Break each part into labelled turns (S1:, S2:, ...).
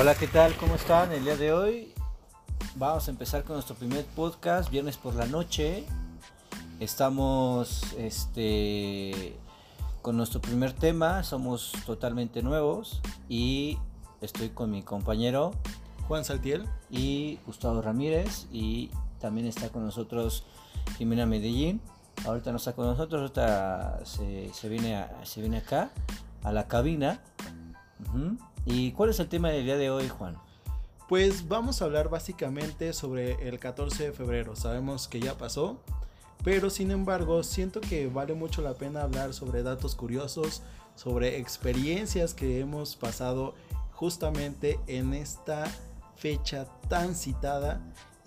S1: Hola, ¿qué tal? ¿Cómo están? El día de hoy vamos a empezar con nuestro primer podcast, viernes por la noche. Estamos este, con nuestro primer tema, somos totalmente nuevos y estoy con mi compañero
S2: Juan Saltiel
S1: y Gustavo Ramírez y también está con nosotros Jimena Medellín. Ahorita no está con nosotros, ahorita se, se viene, se viene acá a la cabina. ¿Y cuál es el tema del día de hoy, Juan?
S2: Pues vamos a hablar básicamente sobre el 14 de febrero. Sabemos que ya pasó, pero sin embargo siento que vale mucho la pena hablar sobre datos curiosos, sobre experiencias que hemos pasado justamente en esta fecha tan citada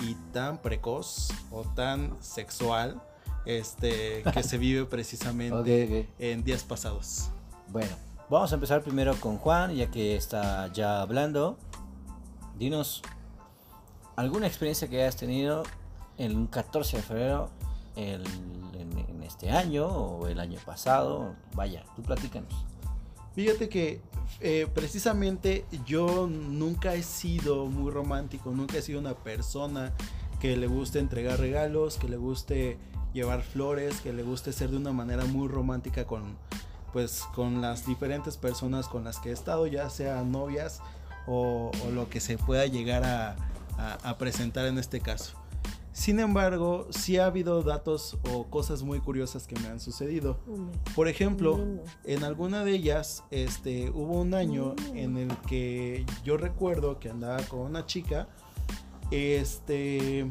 S2: y tan precoz o tan sexual este, que se vive precisamente en días pasados.
S1: Bueno, vamos a empezar primero con Juan, ya que está ya hablando. Dinos alguna experiencia que hayas tenido en un 14 de febrero en, este año o el año pasado. Vaya, tú platícanos.
S2: Fíjate que eh, precisamente yo nunca he sido muy romántico, nunca he sido una persona que le guste entregar regalos, que le guste llevar flores, que le guste ser de una manera muy romántica con pues con las diferentes personas con las que he estado, ya sean novias o, lo que se pueda llegar a presentar en este caso. Sin embargo, sí ha habido datos o cosas muy curiosas que me han sucedido. Por ejemplo, en alguna de ellas, este, hubo un año en el que yo recuerdo que andaba con una chica, este,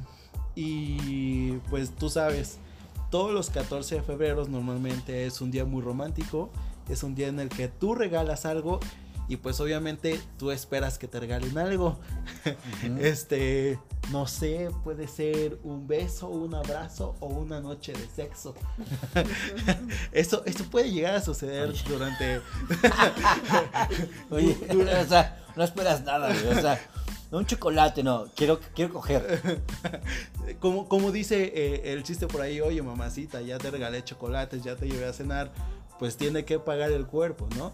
S2: y pues tú sabes, todos los 14 de febrero normalmente es un día muy romántico, es un día en el que tú regalas algo y pues obviamente tú esperas que te regalen algo. Este, no sé, puede ser un beso, un abrazo o una noche de sexo. eso, eso puede llegar a suceder durante...
S1: Oye, o sea, no esperas nada, o sea, un chocolate, no, quiero, quiero coger.
S2: como, como dice eh, el chiste por ahí, oye mamacita, ya te regalé chocolates, ya te llevé a cenar, pues tiene que pagar el cuerpo, ¿no?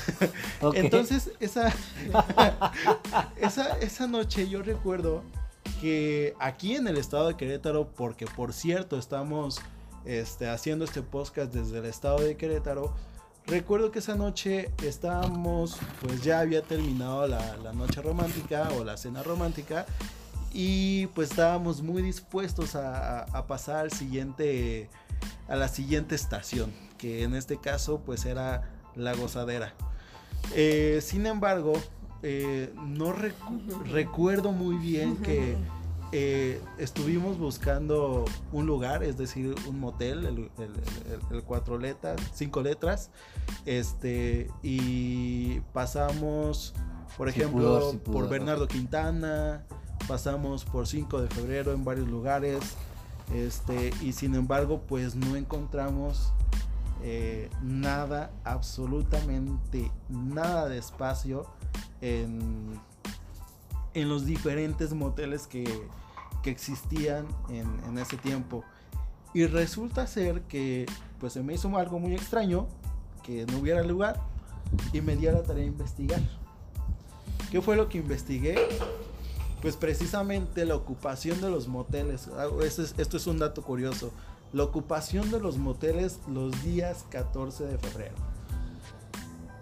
S2: Entonces, esa, esa, esa noche yo recuerdo que aquí en el estado de Querétaro, porque por cierto estamos este, haciendo este podcast desde el estado de Querétaro, recuerdo que esa noche estábamos, pues ya había terminado la, noche romántica o la cena romántica y pues estábamos muy dispuestos a, pasar al siguiente, a la siguiente estación, que en este caso pues era la gozadera. Eh, sin embargo, eh, no recuerdo muy bien que eh, estuvimos buscando un lugar, es decir, un motel, el, cuatro letras, cinco letras, este, y pasamos, por ejemplo, por Bernardo Quintana, pasamos por 5 de febrero en varios lugares, este, y sin embargo, pues no encontramos eh, nada, absolutamente nada de espacio en, en los diferentes moteles que, existían en, en, ese tiempo. Y resulta ser que pues se me hizo algo muy extraño, que no hubiera lugar y me di a la tarea de investigar. ¿Qué fue lo que investigué? Pues precisamente la ocupación de los moteles. Ah, esto es, esto es un dato curioso. La ocupación de los moteles los días 14 de febrero.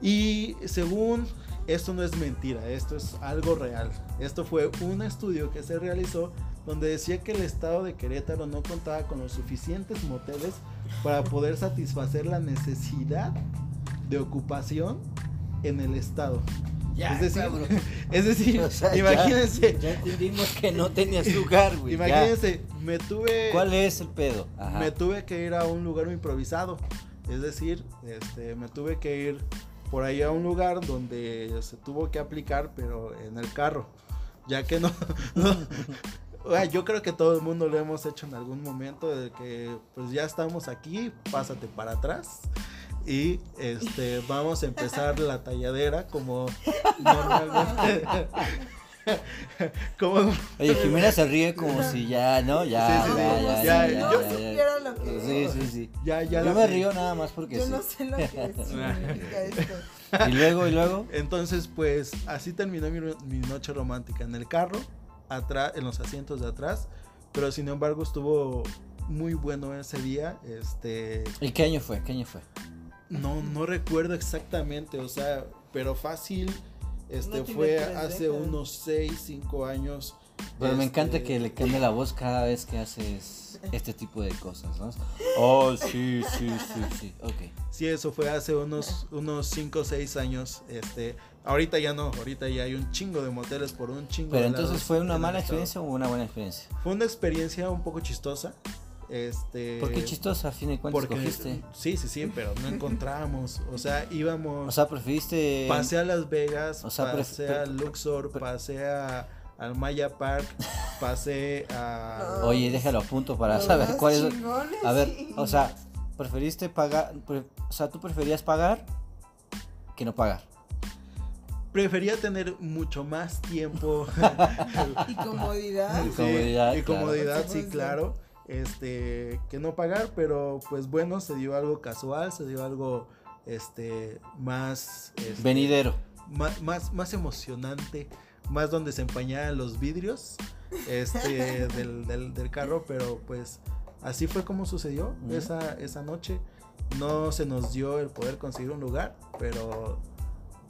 S2: Y según esto no es mentira, esto es algo real. Esto fue un estudio que se realizó donde decía que el estado de Querétaro no contaba con los suficientes moteles para poder satisfacer la necesidad de ocupación en el estado.
S1: Ya, es decir,
S2: es decir imagínense.
S1: Ya, entendimos que no tenías lugar, güey.
S2: Imagínense, me tuve.
S1: ¿Cuál es el pedo?
S2: Me tuve que ir a un lugar improvisado. Es decir, este, me tuve que ir por ahí a un lugar donde se tuvo que aplicar, pero en el carro. Ya que no, yo creo que todo el mundo lo hemos hecho en algún momento de que pues ya estamos aquí, pásate para atrás y este vamos a empezar la talladera como normalmente como
S1: Oye, Jimena se ríe como si ya, ¿no? Ya,
S2: Sí, sí,
S1: ya,
S2: sí.
S1: ya,
S2: Ya,
S1: ya,
S2: yo
S3: lo que
S1: Sí, sí, sí.
S2: ya, ya
S1: Yo me
S2: sé.
S1: río nada más porque
S3: Yo
S1: sí.
S3: no sé lo que significa esto.
S1: Y luego, y luego.
S2: Entonces, pues así terminó mi, mi noche romántica en el carro, atrás, en los asientos de atrás, pero sin embargo estuvo muy bueno ese día. Este,
S1: ¿Y qué año fue? ¿Qué año fue?
S2: no, no recuerdo exactamente, o sea, pero fácil. Este
S3: No
S2: fue hace
S3: décadas.
S2: unos 6, 5 años.
S1: Pero me
S2: Este,
S1: encanta que le cambie la voz cada vez que haces este tipo de cosas, ¿no? Oh, sí, sí, sí, sí. Ok.
S2: Sí, eso fue hace unos unos 5 o 6 años. Este, ahorita ya no, ahorita ya hay un chingo de moteles por un chingo
S1: Pero
S2: de
S1: entonces fue una mala experiencia o una buena experiencia.
S2: Fue una experiencia un poco chistosa. Este,
S1: ¿Por qué chistosa? A fin de cuentas
S2: Porque
S1: cogiste.
S2: sí, sí, sí, pero no encontramos. O sea, íbamos.
S1: O sea, preferiste.
S2: pasé a Las Vegas,
S1: o sea,
S2: pasé a Luxor, pasé a, al Maya Park, pasé a.
S3: No.
S1: Oye, déjalo a punto para saber cuál es. A ver,
S3: sí.
S1: o sea, preferiste pagar. pre- O sea, tú preferías pagar que no pagar.
S2: Prefería tener mucho más tiempo
S3: Y comodidad.
S1: Y
S2: Sí,
S1: comodidad,
S2: y comodidad, sí, claro. Este, que no pagar, pero pues bueno, se dio algo casual, se dio algo este más este,
S1: Venidero.
S2: más, más, más emocionante, más donde se empañaban los vidrios este, del, del- del carro, pero pues así fue como sucedió esa, esa noche. No se nos dio el poder conseguir un lugar, pero,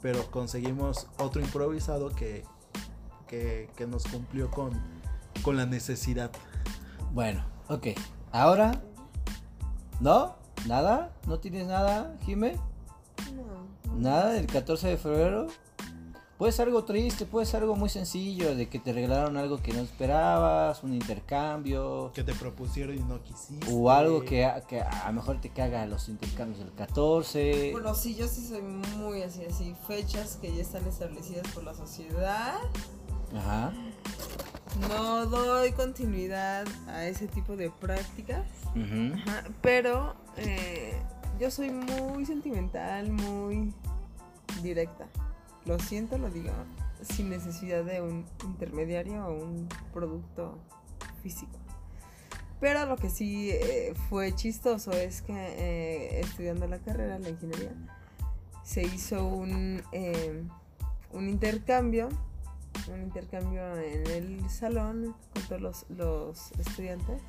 S2: pero conseguimos otro improvisado que, que, que nos cumplió con, con la necesidad.
S1: Bueno, ok. Ahora. ¿No? ¿Nada? ¿No tienes nada, Jime?
S3: No.
S1: ¿Nada del 14 de febrero? Puede ser algo triste, puede ser algo muy sencillo, de que te regalaron algo que no esperabas, un intercambio,
S2: Que te propusieron y no quisiste.
S1: o algo que, a- que a lo mejor te caga los intercambios del 14.
S3: Bueno, sí, yo sí soy muy así, así. Fechas que ya están establecidas por la sociedad.
S1: Ajá.
S3: No doy continuidad a ese tipo de prácticas. Ajá, pero eh, yo soy muy sentimental, muy directa. Lo siento, lo digo, sin necesidad de un intermediario o un producto físico. Pero lo que sí eh, fue chistoso es que eh, estudiando la carrera, la ingeniería, se hizo un, eh, un intercambio, un intercambio en el salón con todos los, los estudiantes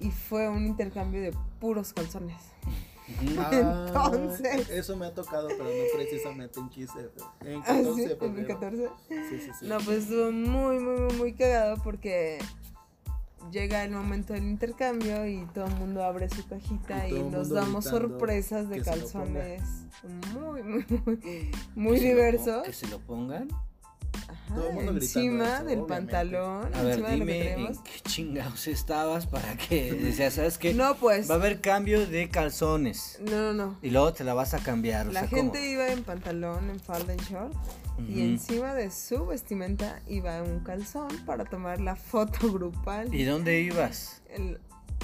S3: y fue un intercambio de puros calzones.
S2: Ah,
S3: Entonces.
S2: Eso me ha tocado, pero no precisamente en 15. En
S3: Ah,
S2: 14
S3: sí,
S2: de
S3: en
S2: febrero.
S3: el 14.
S2: Sí, sí, sí.
S3: No, pues estuvo muy, muy, muy, muy cagado porque llega el momento del intercambio y todo el mundo abre su cajita
S2: Y
S3: y, nos damos sorpresas de calzones muy, muy, muy, muy diversos.
S1: Que se lo pongan.
S3: Ajá,
S2: Todo el mundo gritando
S3: encima
S2: eso,
S3: del
S2: obviamente.
S3: pantalón,
S1: A ver,
S3: encima de lo que
S1: dime en qué chingados estabas para que decías, ¿sabes qué?
S3: No, pues,
S1: Va a haber cambio de calzones.
S3: no, no, no.
S1: Y luego te la vas a cambiar. o
S3: La
S1: sea,
S3: gente
S1: ¿cómo?
S3: iba en pantalón, en falda, en short. Y encima de su vestimenta iba un calzón para tomar la foto grupal.
S1: ¿Y dónde ibas?
S3: El-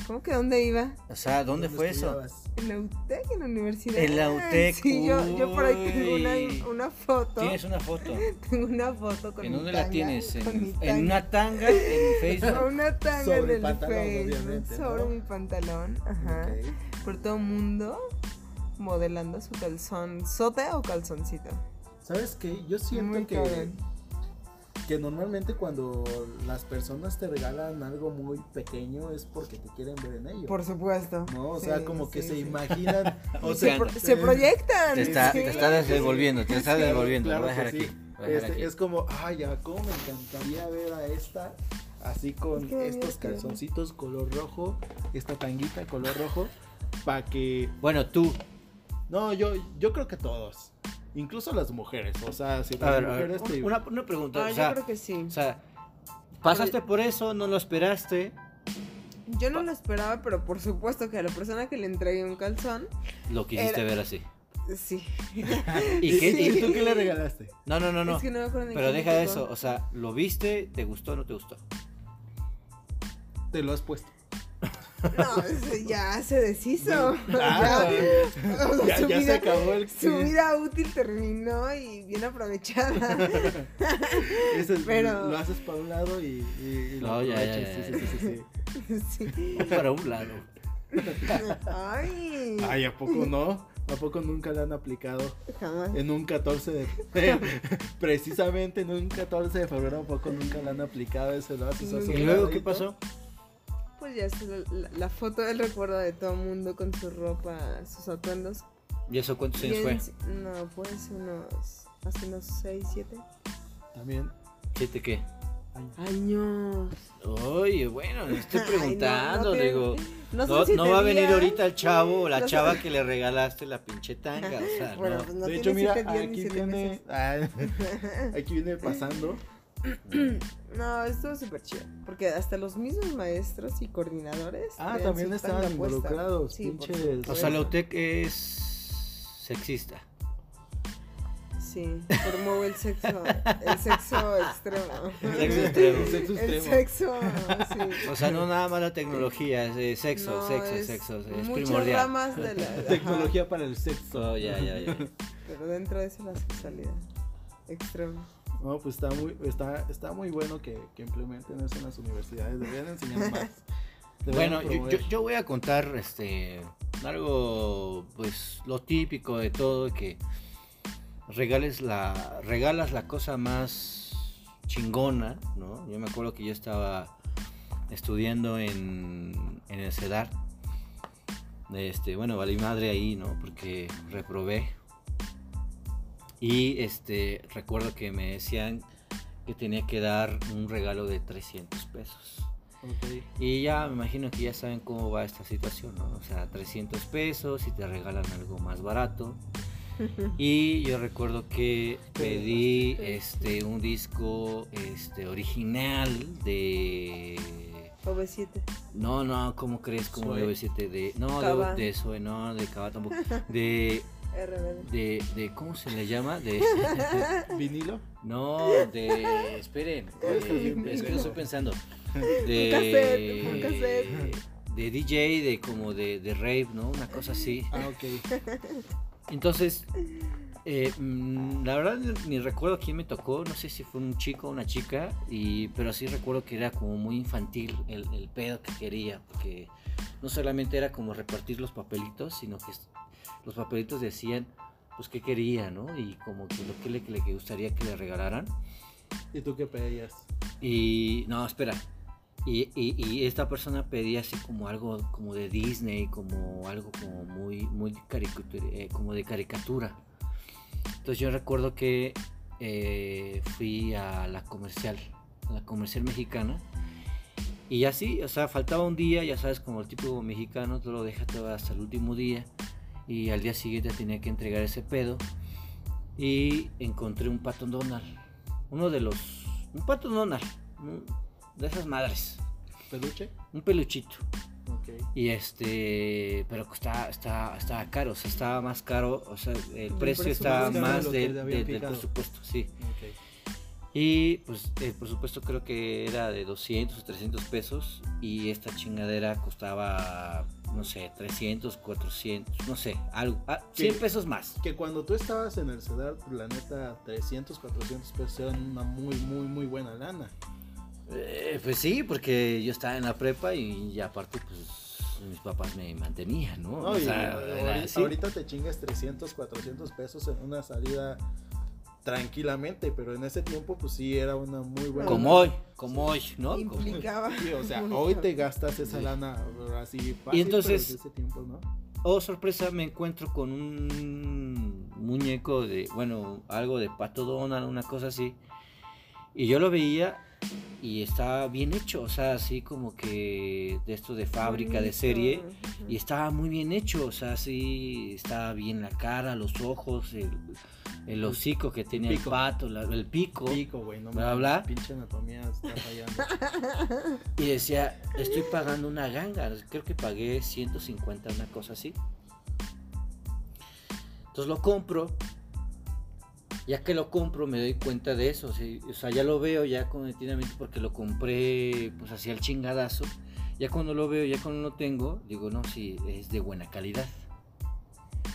S3: ¿Cómo que dónde iba?
S1: O sea, ¿dónde, fue eso?
S3: En la UTEC, en la universidad.
S1: En la UTEC,
S3: Sí, yo, yo por ahí tengo una, una foto.
S1: Tienes una foto.
S3: Tengo una foto con
S1: ¿En
S3: mi
S1: dónde la tienes? ¿En,
S3: tanga.
S1: en una tanga? ¿En Facebook?
S3: Una tanga
S2: Sobre
S3: en
S2: el pantalón,
S3: Facebook, sobre
S2: ¿no?
S3: mi pantalón, ajá. Por todo el mundo modelando su calzón, sote o calzoncito.
S2: ¿Sabes qué? Yo siento
S3: Muy
S2: que,
S3: cabrón.
S2: Que normalmente cuando las personas te regalan algo muy pequeño es porque te quieren ver en ello.
S3: Por supuesto.
S2: ¿No? O
S3: Sí,
S2: sea, como que
S3: sí,
S2: se imaginan. O
S3: Se, pro- se proyectan.
S1: Te está,
S3: sí.
S1: te está desenvolviendo, te está
S2: Claro,
S1: desenvolviendo.
S2: claro
S1: lo voy a dejar
S2: que
S1: aquí.
S2: Este,
S1: aquí.
S2: es como, ay, ya, cómo me encantaría ver a esta así con
S3: Qué
S2: estos calzoncitos color rojo, esta tanguita color rojo, para que
S1: Bueno, tú.
S2: No, yo, yo creo que todos. Incluso las mujeres. O sea, si las
S1: ver, ver,
S2: mujeres te-
S1: una, una pregunta.
S3: Ah,
S1: o sea,
S3: yo creo que sí.
S1: o sea, pasaste por eso, no lo esperaste.
S3: Yo no lo esperaba, pero por supuesto que a la persona que le entregué un calzón,
S1: Lo quisiste
S3: Era-
S1: ver así.
S3: sí.
S1: ¿Y
S2: ¿Y,
S1: qué?
S2: y
S1: y-
S2: tú qué le regalaste?
S1: No, no, no, no.
S3: Es que no me acuerdo ni
S1: Pero deja eso. O sea, ¿lo viste? ¿Te gustó o no te gustó?
S2: Te lo has puesto.
S3: No, ya se deshizo.
S2: Ah,
S3: ya, o sea,
S2: ya,
S3: su,
S2: ya se
S3: vida,
S2: acabó el
S3: su vida útil terminó y bien aprovechada.
S2: Ese es-
S3: Pero-
S2: lo haces para un lado y, y- y lo
S1: No,
S2: aprovechas.
S1: ya,
S2: Sí, sí, sí, sí.
S1: Para un lado.
S3: Ay,
S2: Ay, ¿a poco no? ¿A poco nunca le han aplicado?
S3: jamás.
S2: En un 14 de Precisamente en un 14 de febrero, ¿a poco nunca le han aplicado ese lo haces?
S1: ¿Y luego qué pasó?
S3: Pues ya es la, la- la foto del recuerdo de todo el mundo con su ropa, sus atuendos.
S1: ¿Y eso cuántos años fue?
S3: No, pues unos. Hace unos 6, 7
S2: También.
S1: ¿Siete qué?
S3: Años.
S1: Oye, bueno, le estoy
S3: Ay, no,
S1: preguntando,
S3: no te-
S1: digo.
S3: No,
S1: No, va a venir ahorita el chavo o la
S3: No
S1: chava que le regalaste la pinche tanga, o sea,
S3: Bueno,
S1: no.
S3: pues no
S2: de hecho, mira, aquí viene. aquí viene pasando.
S3: No, estuvo súper chido. Porque hasta los mismos maestros y coordinadores.
S2: Ah, también estaban involucrados,
S3: Sí, por
S2: pinches.
S1: O sea, la UTEC es sexista.
S3: Sí, promueve el sexo, el sexo extremo.
S1: Sexo extremo.
S2: Sexo
S3: El
S2: extremo.
S3: sexo, sí.
S1: O sea, no nada más la texnología, es eh, sexo,
S3: No,
S1: sexo,
S3: es
S1: sexo, es
S3: muchas
S1: primordial.
S3: ramas de la
S2: Tecnología para el sexo.
S1: Oh, ya, ya, ya.
S3: pero dentro de eso la sexualidad extrema.
S2: No, pues está muy, está, está muy bueno que, que implementen eso en las universidades. Deberían enseñar más. Deberían
S1: Bueno, yo, yo- yo voy a contar este algo, pues lo típico de todo, que regales la, regalas la cosa más chingona, ¿no? Yo me acuerdo que yo estaba estudiando en, en el CEDAR. Este, bueno, valí madre ahí, ¿no? Porque reprobé. Y este, recuerdo que me decían que tenía que dar un regalo de 300 pesos.
S2: Ok.
S1: Y ya me imagino que ya saben cómo va esta situación, ¿no? O sea, 300 pesos y te regalan algo más barato. Y yo recuerdo que pedí este un disco este original de
S3: OV7.
S1: no, no, ¿cómo crees? Como de
S2: Zoe.
S1: OV7 de no,
S3: Cava.
S1: de, de Zoe, no, de Cava tampoco. De
S3: RBD.
S1: de de ¿cómo se le llama? De
S2: ¿Vinilo?
S1: no, de esperen, de- es que lo estoy pensando. De,
S3: cassette, un cassette.
S1: de DJ, de como de, de rave, ¿no? Una cosa así.
S2: Ah, ok.
S1: Entonces, eh, mm, la verdad ni- recuerdo quién me tocó, no sé si fue un chico o una chica, y, pero sí recuerdo que era como muy infantil el, el pedo que quería, porque no solamente era como repartir los papelitos, sino que los papelitos decían pues qué quería, ¿no? Y como que lo que le, que le gustaría que le regalaran.
S2: ¿Y tú qué pedías?
S1: Y no, espera. Y, y- y esta persona pedía así como algo como de Disney, como algo como muy, muy caricatura, eh, como de caricatura. Entonces yo recuerdo que eh, fui a la comercial, a la comercial mexicana. Y así, o sea, faltaba un día, ya sabes, como el tipo mexicano, tú lo dejas todo hasta el último día. Y al día siguiente tenía que entregar ese pedo. Y encontré un pato Donald. Uno de los. Un pato Donald. De esas madres.
S2: ¿Peluche?
S1: Un peluchito. Y este. Pero está, está, estaba caro. O sea, estaba más caro. O sea, el precio
S3: precio
S1: estaba
S2: más de
S1: del presupuesto, sí. Y pues el presupuesto creo que era de 200 o 300 pesos. Y esta chingadera costaba, no sé, 300, 400, no sé, algo. ah, 100
S2: ¿Qué?
S1: pesos más.
S2: Que cuando tú estabas en el CEDAR, la neta, 300, 400 pesos eran una muy, muy, muy buena lana.
S1: Eh, pues sí, porque yo estaba en la prepa y, y aparte, pues mis papás me mantenían, ¿no?
S2: No,
S1: O
S2: y
S1: sea,
S2: ahorita,
S1: era así.
S2: ahorita te chingas 300, 400 pesos en una salida tranquilamente, pero en ese tiempo pues sí era una muy buena
S1: Como hoy, como hoy, ¿no? Como-
S3: Implicaba.
S2: Sí, o sea, hoy te gastas esa
S1: Sí.
S2: lana así fácil,
S1: entonces-
S2: pero en ese tiempo, ¿no?
S1: Oh, sorpresa, me encuentro con un muñeco de, bueno, algo de Pato Donald, una cosa así. Y yo lo veía y estaba bien hecho, o sea, así como que de esto de fábrica, de serie. Y estaba muy bien hecho, o sea, sí, estaba bien la cara, los ojos, el, el hocico que tenía el
S2: pico.
S1: pato, la- el pico.
S2: Pico, no
S1: Bla, bla.
S2: pinche anatomía está fallando.
S1: Y decía, estoy pagando una ganga, creo que pagué 150, una cosa así. Entonces lo compro. Ya que lo compro me doy cuenta de eso, sí, o sea, ya lo veo ya cognitivamente porque lo compré pues hacia el chingadazo Ya cuando lo veo, ya cuando lo tengo, digo, no, sí, es de buena calidad.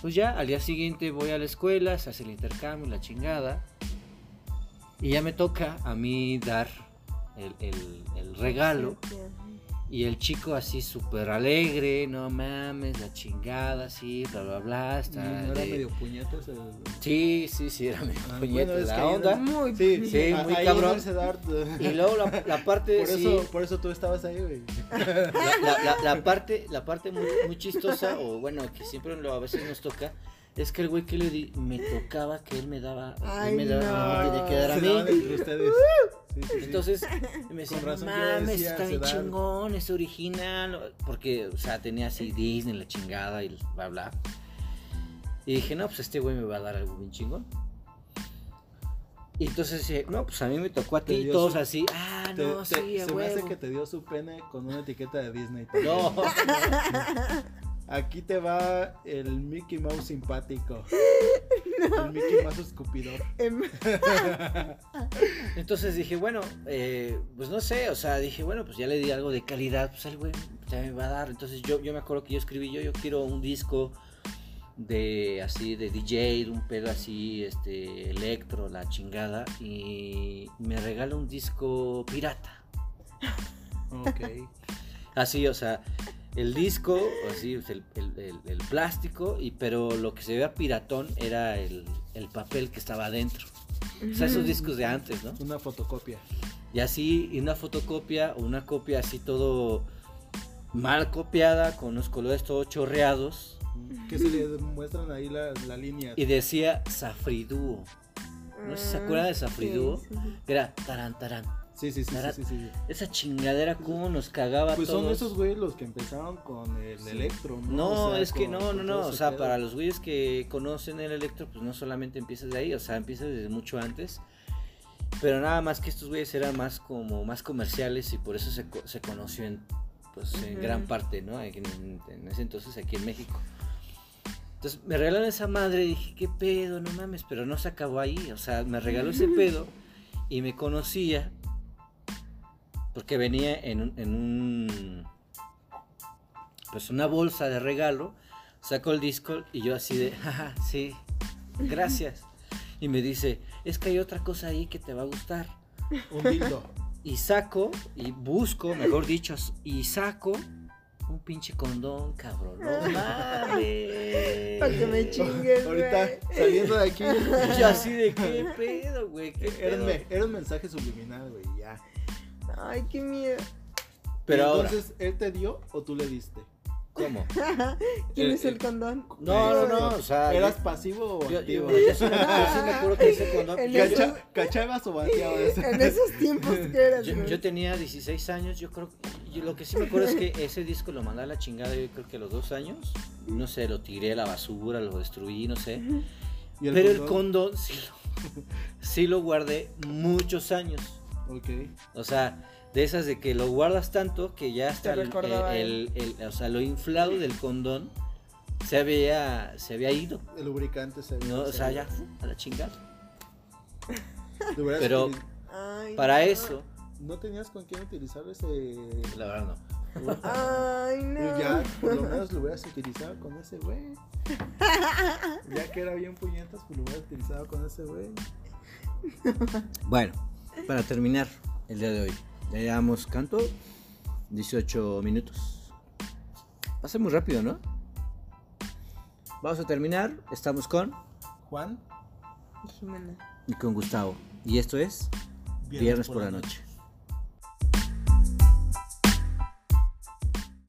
S1: Pues ya, al día siguiente voy a la escuela, se hace el intercambio, la chingada. Y ya me toca a mí dar el regalo. Y el chico así súper alegre, no mames, la chingada, así, bla, bla, bla. Está
S2: ¿No era
S1: de-
S2: medio puñetas el...
S1: Sí, sí, sí, era medio
S2: Ah,
S1: puñeta
S2: bueno,
S1: la onda.
S3: Muy
S2: Sí,
S1: Sí,
S2: a-
S1: muy cabrón. Y luego la, la parte,
S2: por,
S1: sí,
S2: eso, por eso tú estabas ahí, güey.
S1: la, la- la- la parte, la parte muy, muy chistosa, o bueno, que siempre lo, a veces nos toca, es que el güey que le di, me tocaba que él me daba, él
S3: Ay,
S1: me, daba,
S3: no.
S1: me que dar a
S2: Se
S1: mí.
S2: ustedes. Sí, sí, sí.
S1: Entonces me decía,
S2: Con
S1: no mames, está bien chingón, es original, porque, o sea, tenía así Disney, la chingada y bla, bla. Y dije, no, pues este güey me va a dar algo bien chingón. Y entonces dije, no, pues a mí me tocó a ti, y todos
S2: su-
S1: así, ah,
S2: Te-
S1: no,
S2: te-
S1: sí,
S2: se me hace
S1: huevo.
S2: que te dio su pene con una etiqueta de Disney.
S1: No,
S2: Aquí te va el Mickey Mouse simpático. El Mickey Mouse escupidor.
S3: Em,
S1: entonces dije, bueno, eh, pues no sé, o sea, dije, bueno, pues ya le di algo de calidad, pues el güey ya me va a dar. Entonces yo, yo me acuerdo que yo escribí, yo, yo quiero un disco de así, de DJ, de un pedo así, este, electro, la chingada, y me regala un disco pirata.
S2: Ok.
S1: Así, o sea, el disco, así, pues, el, el- el- el plástico, y pero lo que se veía piratón era el, el papel que estaba adentro. O sea, esos discos de antes, ¿no?
S2: Una fotocopia.
S1: Y así, y una fotocopia o una copia así todo mal copiada, con los colores todos chorreados,
S2: Que se le muestran ahí la, la línea.
S1: y decía Safriduo. No sé si se acuerdan de Safriduo.
S3: sí, sí.
S1: Era tarán, tarán.
S2: Sí, sí, sí, sí, sí, sí.
S1: Esa chingadera, cómo nos cagaba
S2: Pues son esos güeyes los que empezaron con el electro, ¿no?
S1: No,
S2: O sea,
S1: es que no, no, no. O sea, para los güeyes que conocen el electro, pues no solamente empiezas de ahí, o sea, empiezas desde mucho antes. Pero nada más que estos güeyes eran más como más comerciales y por eso se, co- se conoció en, pues, en
S3: Ujú.
S1: gran parte, ¿no? En, en- en ese entonces aquí en México. Entonces me regalaron esa madre y dije, ¿qué pedo? No mames, pero no se acabó ahí. O sea, me regaló ese pedo y me conocía porque venía en un, en un pues una bolsa de regalo, sacó el disco y yo así de, jaja, sí, gracias. Y me dice, es que hay otra cosa ahí que te va a gustar.
S2: Un dildo.
S1: Y saco, y busco, mejor dicho, y saco un pinche condón, cabrón. No mames.
S3: Para que me chingues,
S2: Ahorita saliendo de aquí.
S1: Y yo así de, ¿qué pedo, güey? ¿Qué
S2: Era un,
S1: pedo?"
S2: me- era un mensaje subliminal, güey, ya.
S3: Ay, qué miedo.
S1: Pero
S2: Y
S1: ahora,
S2: Entonces, ¿él te dio o tú le diste?
S1: ¿cómo?
S3: ¿Quién
S1: Eh,
S3: es el condón?
S1: No, no, no, o sea,
S2: ¿Eras
S1: yo-
S2: pasivo o
S1: Yo,
S2: activo?
S1: yo- yo sí me, yo sí me acuerdo que ese condón.
S3: En
S1: yo-
S3: esos-
S2: Cacha- ¿Cachabas o bateabas?
S3: En esos tiempos que eras,
S1: Yo, tenía 16 años, yo creo, yo lo que sí me acuerdo es que ese disco lo mandé a la chingada, yo creo que a los dos años, no sé, lo tiré a la basura, lo destruí, no sé,
S2: ¿Y
S1: pero el condón sí lo, sí lo guardé muchos años,
S2: Ok.
S1: o sea, de esas de que lo guardas tanto que ya hasta el,
S3: recordaba
S1: el- el- o sea, lo inflado del condón se había, se había ido,
S2: El lubricante se
S1: no, o sea, ya a la chingada. Pero-
S3: Ay,
S1: Para
S3: no.
S1: eso,
S2: ¿No tenías con quién utilizar ese...?
S1: la verdad no.
S3: Ay, no.
S2: Pues ya, por lo menos lo hubieras utilizado con ese güey. Ya que era bien puñetas, pues lo hubieras utilizado con ese güey.
S1: Bueno, para terminar el día de hoy, ya llevamos, ¿canto? 18 minutos. Pasa muy rápido, ¿no? Vamos a terminar, estamos con
S2: Juan,
S3: Jimena.
S1: y con Gustavo. Y esto es Viernes, por la noche.